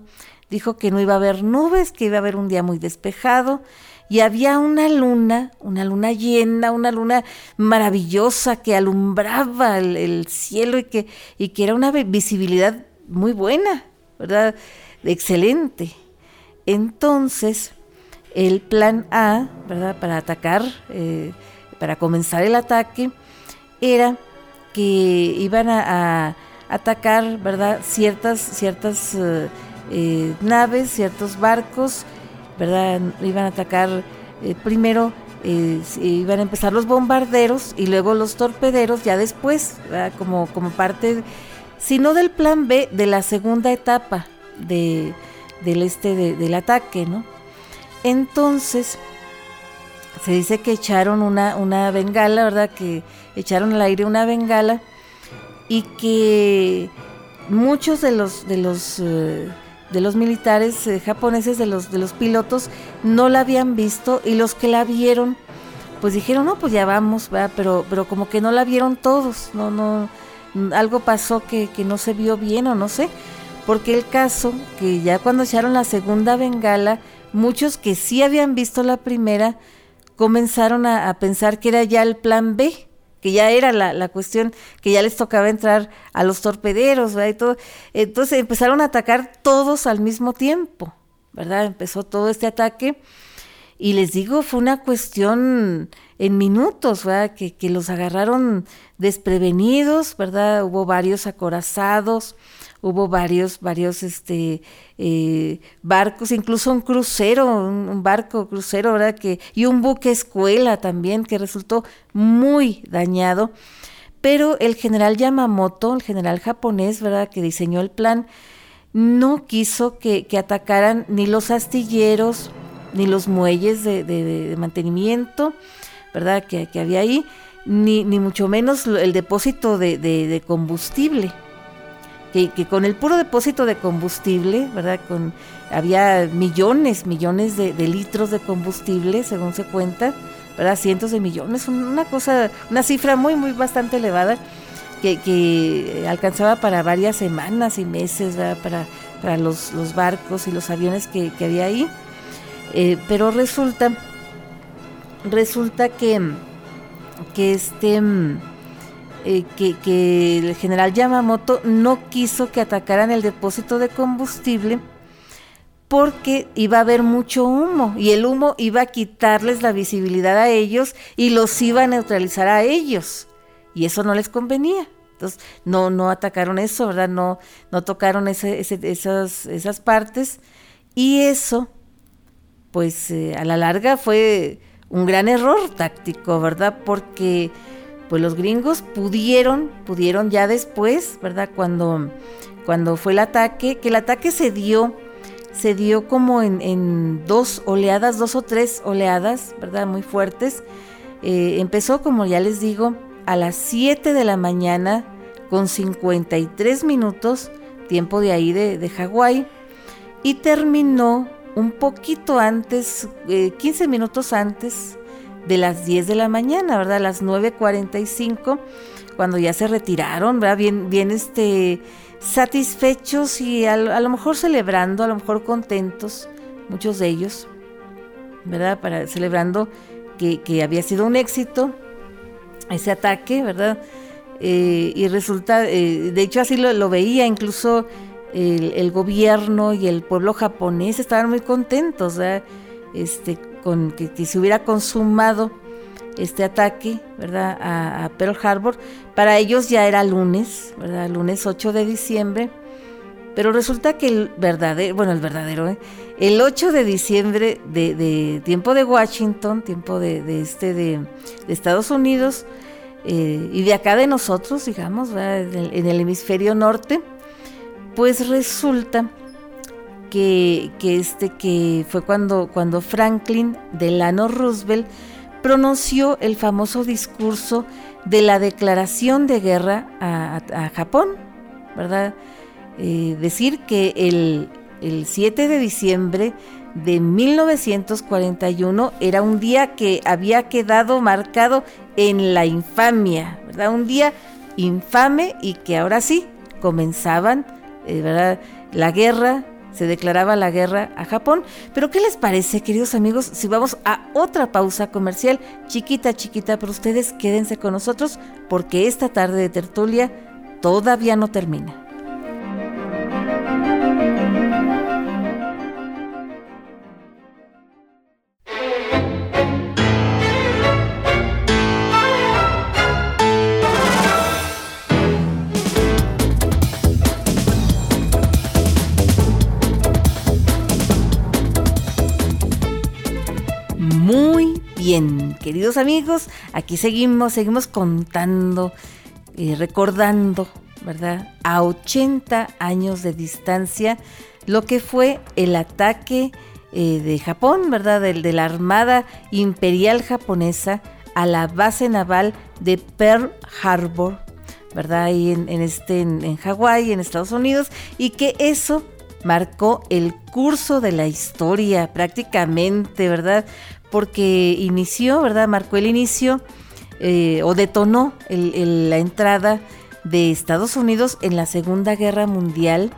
dijo que no iba a haber nubes, que iba a haber un día muy despejado, y había una luna, una luna llena, una luna maravillosa que alumbraba el, cielo y que, y que era una visibilidad muy buena, ¿verdad? Excelente. Entonces, el plan A, ¿verdad? Para atacar, eh, para comenzar el ataque, era que iban a, atacar, ¿verdad? Ciertas, ciertas eh, eh, naves, ciertos barcos ¿verdad? Iban a atacar eh, primero, eh, iban a empezar los bombarderos y luego los torpederos, ya después, como, como parte, si no del plan B, de la segunda etapa de, del, este, del ataque, ¿no? Entonces, se dice que echaron una, una bengala, ¿verdad? Que echaron al aire una bengala y que muchos de los, de los eh, de los militares eh, japoneses, de los, de los pilotos, no la habían visto y los que la vieron, pues dijeron, no, pues ya vamos, pero, pero como que no la vieron todos, no, no, algo pasó que, que no se vio bien o no sé, porque el caso, que ya cuando echaron la segunda bengala, muchos que sí habían visto la primera, comenzaron a pensar que era ya el plan B, que ya era la, cuestión que ya les tocaba entrar a los torpederos, ¿verdad? Y todo. Entonces empezaron a atacar todos al mismo tiempo, ¿verdad? Empezó todo este ataque y les digo, fue una cuestión en minutos, ¿verdad? Que, que los agarraron desprevenidos, ¿verdad? Hubo varios acorazados, hubo varios, varios este, eh, barcos, incluso un crucero, un, barco crucero, ¿verdad? Que, y un buque escuela también que resultó muy dañado. Pero el general Yamamoto, el general japonés, ¿verdad? Que diseñó el plan, no quiso que, atacaran ni los astilleros, ni los muelles de, mantenimiento, ¿verdad? Que, que, había ahí, ni, ni mucho menos el depósito de combustible que, con el puro depósito de combustible, ¿verdad? Con, había millones, millones de, litros de combustible, según se cuenta, ¿verdad? Cientos de millones, una cosa, una cifra muy, muy bastante elevada, que, alcanzaba para varias semanas y meses, ¿verdad? Para, los, barcos y los aviones que, había ahí. Eh, pero resulta, resulta que, que este eh, que, el general Yamamoto no quiso que atacaran el depósito de combustible porque iba a haber mucho humo y el humo iba a quitarles la visibilidad a ellos y los iba a neutralizar a ellos y eso no les convenía. Entonces no no atacaron eso, ¿verdad? No no tocaron esas esas partes y eso pues eh, a la larga fue un gran error táctico, ¿verdad? Porque pues los gringos pudieron, pudieron ya después, ¿verdad? Cuando, cuando fue el ataque, que el ataque se dio, se dio como en, dos oleadas, dos o tres oleadas, ¿verdad? Muy fuertes. Eh, empezó, como ya les digo, a las 7 de la mañana con 53 minutos, tiempo de ahí de, Hawái, y terminó un poquito antes, 15 eh, minutos antes, de las 10 de la mañana, ¿verdad? A las 9.45, cuando ya se retiraron, ¿verdad? Bien, bien este, satisfechos y a, lo mejor celebrando, a lo mejor contentos, muchos de ellos, ¿verdad? Para, celebrando que, había sido un éxito ese ataque, ¿verdad? Eh, y resulta, eh, de hecho así lo, veía, incluso el, el, gobierno y el pueblo japonés estaban muy contentos, ¿verdad? Este, con que, se hubiera consumado este ataque, ¿verdad? A, Pearl Harbor. Para ellos ya era lunes, ¿verdad? Lunes 8 de diciembre. Pero resulta que el verdadero, bueno, el verdadero, ¿eh? el 8 de diciembre de, tiempo de Washington, tiempo de, este de, Estados Unidos eh, y de acá de nosotros, digamos, en el, en el hemisferio norte, pues resulta que, este, que fue cuando, cuando Franklin Delano Roosevelt pronunció el famoso discurso de la declaración de guerra a, Japón, ¿verdad? Eh, decir que el, el 7 de diciembre de 1941 era un día que había quedado marcado en la infamia, ¿verdad? Un día infame y que ahora sí comenzaban, eh, ¿verdad? La guerra, se declaraba la guerra a Japón. Pero ¿qué les parece, queridos amigos, si vamos a otra pausa comercial, chiquita, chiquita, pero ustedes quédense con nosotros porque esta tarde de tertulia todavía no termina. Bien, queridos amigos, aquí seguimos, seguimos contando, y recordando, ¿verdad? A 80 años de distancia, lo que fue el ataque eh, de Japón, ¿verdad? Del, de la Armada Imperial Japonesa a la base naval de Pearl Harbor, ¿verdad? Ahí en, este, en, en Hawái, en Estados Unidos, y que eso marcó el curso de la historia prácticamente, ¿verdad? Porque inició, ¿verdad? Marcó el inicio eh, o detonó la entrada de Estados Unidos en la Segunda Guerra Mundial.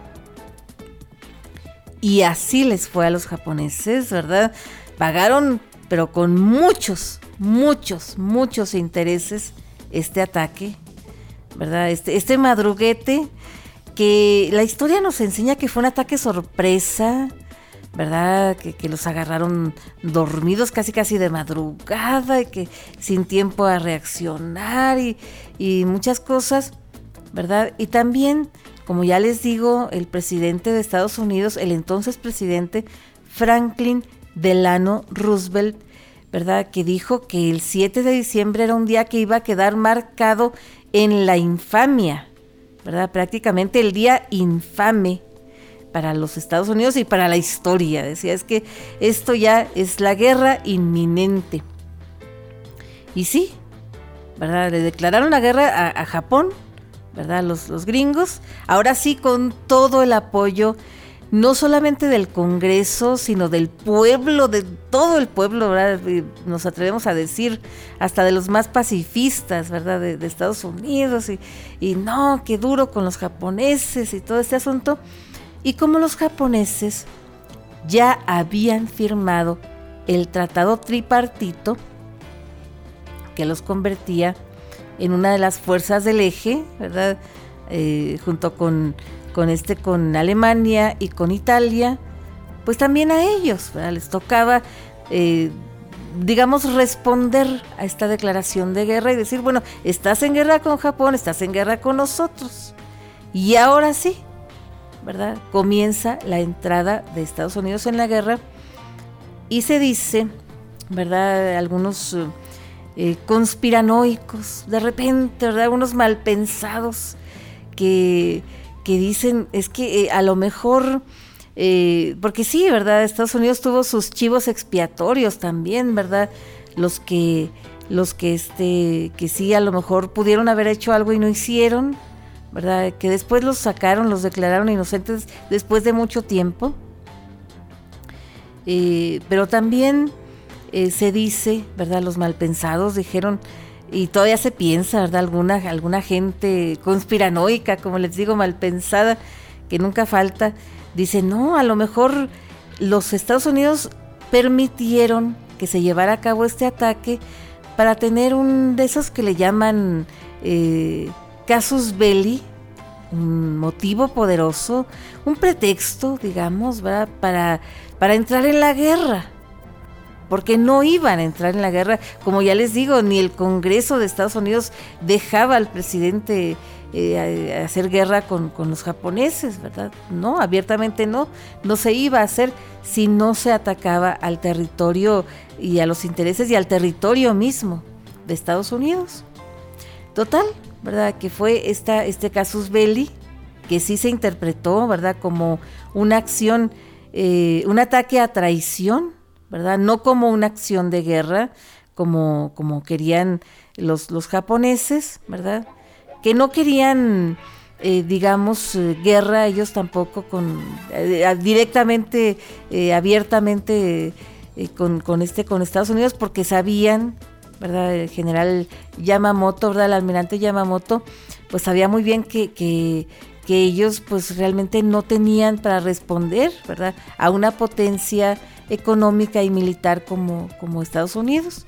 Y así les fue a los japoneses, ¿verdad? Pagaron, pero con muchos, muchos, muchos intereses este ataque, ¿verdad? Este, este madruguete que la historia nos enseña que fue un ataque sorpresa, ¿verdad? Que, los agarraron dormidos casi casi de madrugada y que sin tiempo a reaccionar y, y muchas cosas, ¿verdad? Y también, como ya les digo, el presidente de Estados Unidos, el entonces presidente Franklin Delano Roosevelt, ¿verdad? Que dijo que el 7 de diciembre era un día que iba a quedar marcado en la infamia, ¿verdad? Prácticamente el día infame para los Estados Unidos y para la historia. Decía, es que esto ya es la guerra inminente. Y sí, ¿verdad? Le declararon la guerra a, Japón, ¿verdad? Los, los gringos. Ahora sí, con todo el apoyo, no solamente del Congreso, sino del pueblo, de todo el pueblo, ¿verdad? Nos atrevemos a decir, hasta de los más pacifistas, ¿verdad? De, Estados Unidos. Y, y no, qué duro con los japoneses y todo este asunto y como los japoneses ya habían firmado el tratado tripartito que los convertía en una de las fuerzas del eje, ¿verdad? Eh, junto con, con, este, con Alemania y con Italia, pues también a ellos les tocaba, eh, digamos, responder a esta declaración de guerra y decir, bueno, estás en guerra con Japón, estás en guerra con nosotros. Y ahora sí, ¿verdad? Comienza la entrada de Estados Unidos en la guerra y se dice, ¿verdad? Algunos eh, conspiranoicos, de repente, ¿verdad? Algunos malpensados que, que dicen, es que eh, a lo mejor... Eh, porque sí, ¿verdad? Estados Unidos tuvo sus chivos expiatorios también, ¿verdad? Los que, los que, este, que sí, a lo mejor pudieron haber hecho algo y no hicieron, ¿verdad? Que después los sacaron, los declararon inocentes después de mucho tiempo. Eh, pero también eh, se dice, ¿verdad? Los malpensados dijeron, y todavía se piensa, ¿verdad? Alguna, alguna gente conspiranoica, como les digo, malpensada, que nunca falta, dice, no, a lo mejor los Estados Unidos permitieron que se llevara a cabo este ataque para tener un de esos que le llaman... Eh, casus belli, un motivo poderoso, un pretexto, digamos, Para, para entrar en la guerra. Porque no iban a entrar en la guerra, como ya les digo, ni el Congreso de Estados Unidos dejaba al presidente eh, hacer guerra con, con, los japoneses, ¿verdad? No, abiertamente no, no se iba a hacer si no se atacaba al territorio y a los intereses y al territorio mismo de Estados Unidos. Total, ¿verdad? Que fue esta, este casus belli, que sí se interpretó, ¿verdad? Como una acción, eh, un ataque a traición, ¿verdad? No como una acción de guerra, como, como querían los, los japoneses, ¿verdad? Que no querían, eh, digamos, eh, guerra, ellos tampoco con eh, directamente, abiertamente con, con, este, con Estados Unidos, porque sabían, ¿verdad? El general Yamamoto, ¿verdad? El almirante Yamamoto, pues sabía muy bien que, que, ellos pues realmente no tenían para responder, ¿verdad? A una potencia económica y militar como, como Estados Unidos.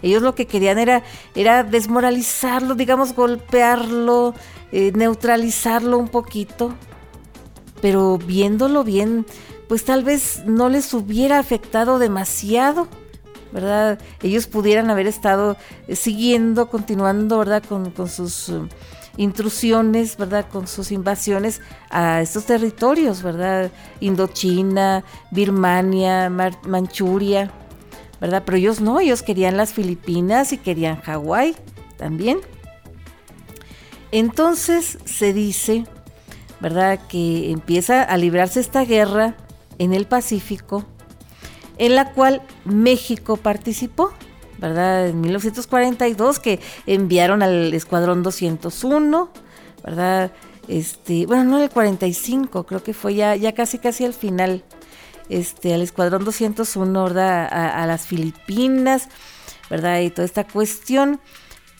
Ellos lo que querían era, era desmoralizarlo, digamos, golpearlo, eh, neutralizarlo un poquito, pero viéndolo bien, pues tal vez no les hubiera afectado demasiado, ¿verdad? Ellos pudieran haber estado eh, siguiendo, continuando, ¿verdad? Con, sus eh, intrusiones, ¿verdad? Con sus invasiones a estos territorios, ¿verdad? Indochina, Birmania, Manchuria. ¿verdad? Pero ellos no, ellos querían las Filipinas y querían Hawái también. Entonces se dice, ¿verdad?, que empieza a librarse esta guerra en el Pacífico, en la cual México participó, ¿verdad? En 1942 que enviaron al Escuadrón 201, ¿verdad? Este, bueno, no en el 45, creo que fue ya, ya casi casi al final este, al Escuadrón 201, ¿verdad? A, las Filipinas, ¿verdad? Y toda esta cuestión.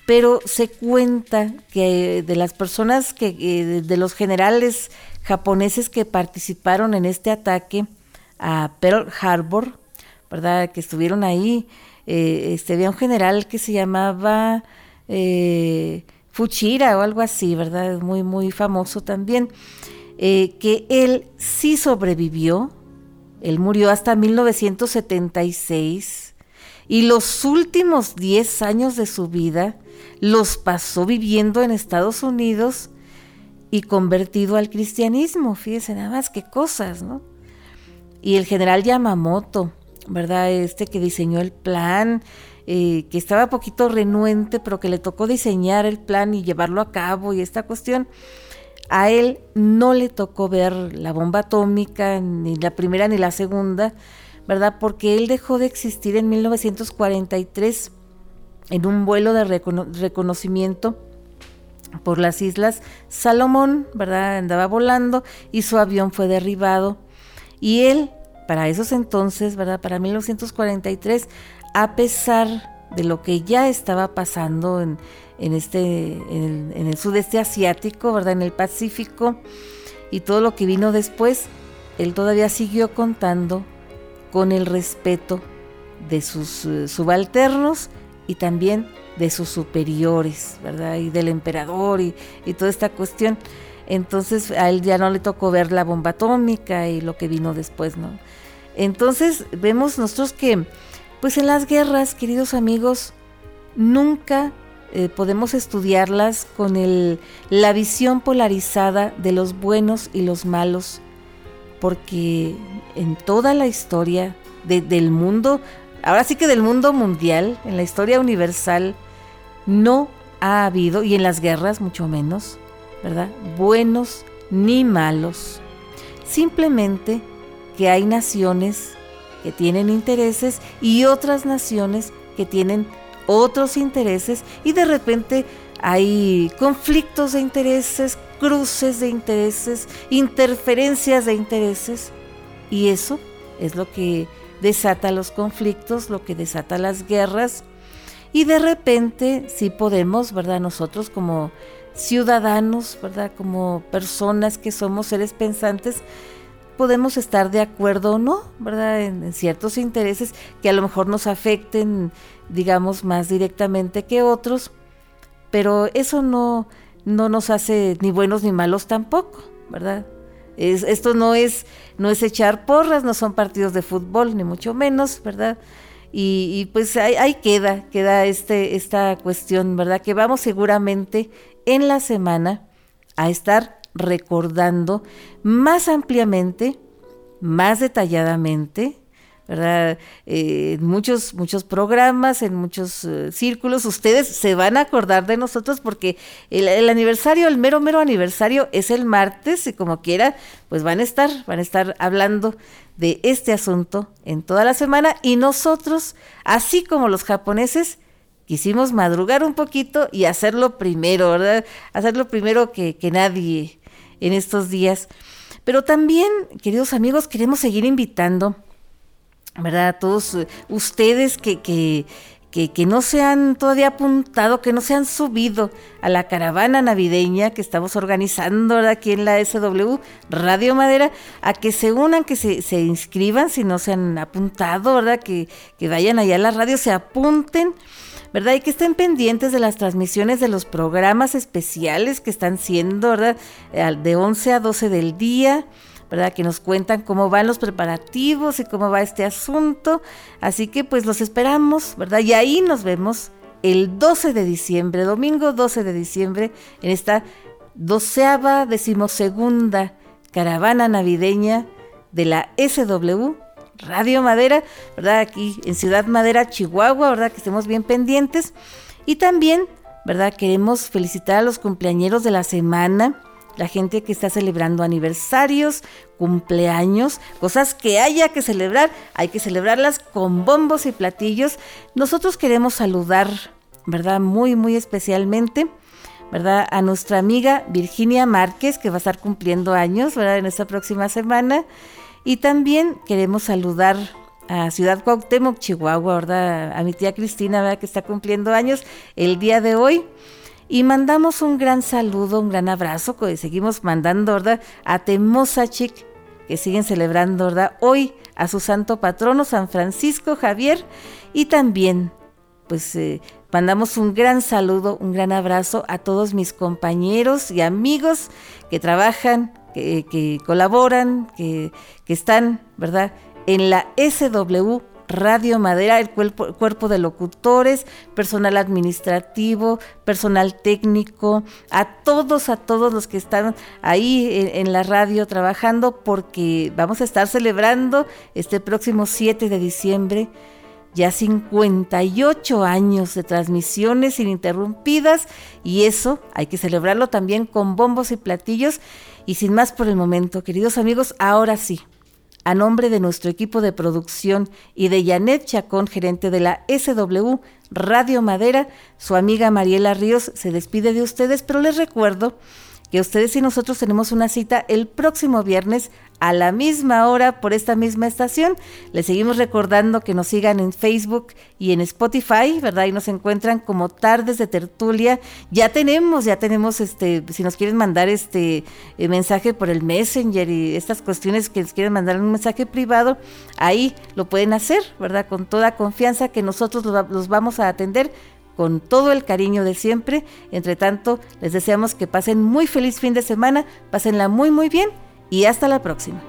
Pero se cuenta que de las personas que, eh, de los generales japoneses que participaron en este ataque a Pearl Harbor, ¿verdad? Que estuvieron ahí, eh, este, había un general que se llamaba eh, Fuchira o algo así, ¿verdad? Muy, muy famoso también, que él sí sobrevivió, él murió hasta 1976 y los últimos 10 años de su vida los pasó viviendo en Estados Unidos y convertido al cristianismo. Fíjese nada más qué cosas, ¿no? Y el general Yamamoto, ¿verdad? Este que diseñó el plan, eh, que estaba poquito renuente, pero que le tocó diseñar el plan y llevarlo a cabo y esta cuestión a él no le tocó ver la bomba atómica, ni la primera ni la segunda, ¿verdad? Porque él dejó de existir en 1943 en un vuelo de reconocimiento por las islas Salomón, ¿verdad? Andaba volando y su avión fue derribado. Y él, para esos entonces, ¿verdad? Para 1943, a pesar de lo que ya estaba pasando en, en, este, en el, sudeste asiático, ¿verdad? En el Pacífico y todo lo que vino después, él todavía siguió contando con el respeto de sus eh, subalternos y también de sus superiores, ¿verdad? Y del emperador y, y, toda esta cuestión. Entonces a él ya no le tocó ver la bomba atómica y lo que vino después, ¿no? Entonces vemos nosotros que, pues en las guerras, queridos amigos, nunca eh, podemos estudiarlas con el, la visión polarizada de los buenos y los malos, porque en toda la historia del mundo, ahora sí que del mundo mundial, en la historia universal, no ha habido, y en las guerras mucho menos, ¿verdad? Buenos ni malos. Simplemente que hay naciones que tienen intereses y otras naciones que tienen otros intereses y de repente hay conflictos de intereses, cruces de intereses, interferencias de intereses y eso es lo que desata los conflictos, lo que desata las guerras y de repente si podemos, ¿verdad? Nosotros como ciudadanos, ¿verdad? Como personas que somos seres pensantes, podemos estar de acuerdo o no, ¿verdad? En, ciertos intereses que a lo mejor nos afecten, digamos, más directamente que otros, pero eso no, no nos hace ni buenos ni malos tampoco, ¿verdad? Es, esto no es, no es echar porras, no son partidos de fútbol, ni mucho menos, ¿verdad? Y, pues ahí, ahí, queda, queda este, esta cuestión, ¿verdad? Que vamos seguramente en la semana a estar recordando más ampliamente, más detalladamente, ¿verdad? Eh, en muchos, muchos programas, en muchos eh, círculos, ustedes se van a acordar de nosotros porque el, aniversario, el mero, mero aniversario es el martes y como quiera, pues van a estar, van a estar hablando de este asunto en toda la semana y nosotros, así como los japoneses, quisimos madrugar un poquito y hacerlo primero, ¿verdad? Hacerlo primero que, que nadie en estos días. Pero también, queridos amigos, queremos seguir invitando ¿verdad? Todos eh, ustedes que, que, que, no se han todavía apuntado, que no se han subido a la caravana navideña que estamos organizando aquí en la SW Radio Madera, a que se unan, que se, se inscriban si no se han apuntado, ¿verdad? Que, que vayan allá a la radio, se apunten. ¿Verdad? Y que estén pendientes de las transmisiones de los programas especiales que están siendo, ¿verdad? De 11 a 12 del día, ¿verdad? Que nos cuentan cómo van los preparativos y cómo va este asunto. Así que pues los esperamos, ¿verdad? Y ahí nos vemos el 12 de diciembre, domingo 12 de diciembre, en esta doceava decimosegunda caravana navideña de la SW Radio Madera, ¿verdad? Aquí en Ciudad Madera, Chihuahua, ¿verdad? Que estemos bien pendientes. Y también, ¿verdad? Queremos felicitar a los cumpleañeros de la semana la gente que está celebrando aniversarios, cumpleaños, cosas que haya que celebrar, hay que celebrarlas con bombos y platillos. Nosotros queremos saludar, ¿verdad? Muy, muy especialmente. ¿verdad? A nuestra amiga Virginia Márquez, que va a estar cumpliendo años, ¿verdad? En esta próxima semana. Y también queremos saludar a Ciudad Cuauhtémoc, Chihuahua, ¿verdad? A mi tía Cristina, ¿verdad? Que está cumpliendo años el día de hoy. Y mandamos un gran saludo, un gran abrazo, que seguimos mandando, ¿verdad? A Temosachic, que siguen celebrando, ¿verdad? Hoy a su santo patrono, San Francisco Javier, y también, pues, eh, mandamos un gran saludo, un gran abrazo a todos mis compañeros y amigos que trabajan, que, colaboran, que, que están, ¿verdad? En la SW Radio Madera, el cuerpo, de locutores, personal administrativo, personal técnico, a todos, a todos los que están ahí en, la radio trabajando, porque vamos a estar celebrando este próximo 7 de diciembre ya 58 años de transmisiones ininterrumpidas y eso hay que celebrarlo también con bombos y platillos. Y sin más por el momento, queridos amigos, ahora sí, a nombre de nuestro equipo de producción y de Janet Chacón, gerente de la SW Radio Madera, su amiga Mariela Ríos se despide de ustedes, pero les recuerdo que ustedes y nosotros tenemos una cita el próximo viernes a la misma hora por esta misma estación. Les seguimos recordando que nos sigan en Facebook y en Spotify, ¿verdad? Y nos encuentran como Tardes de Tertulia. Ya tenemos, ya tenemos este, si nos quieren mandar este eh, mensaje por el Messenger y estas cuestiones que les quieren mandar un mensaje privado, ahí lo pueden hacer, ¿verdad? Con toda confianza que nosotros los vamos a atender con todo el cariño de siempre. Entre tanto, les deseamos que pasen muy feliz fin de semana, pásenla muy muy bien y hasta la próxima.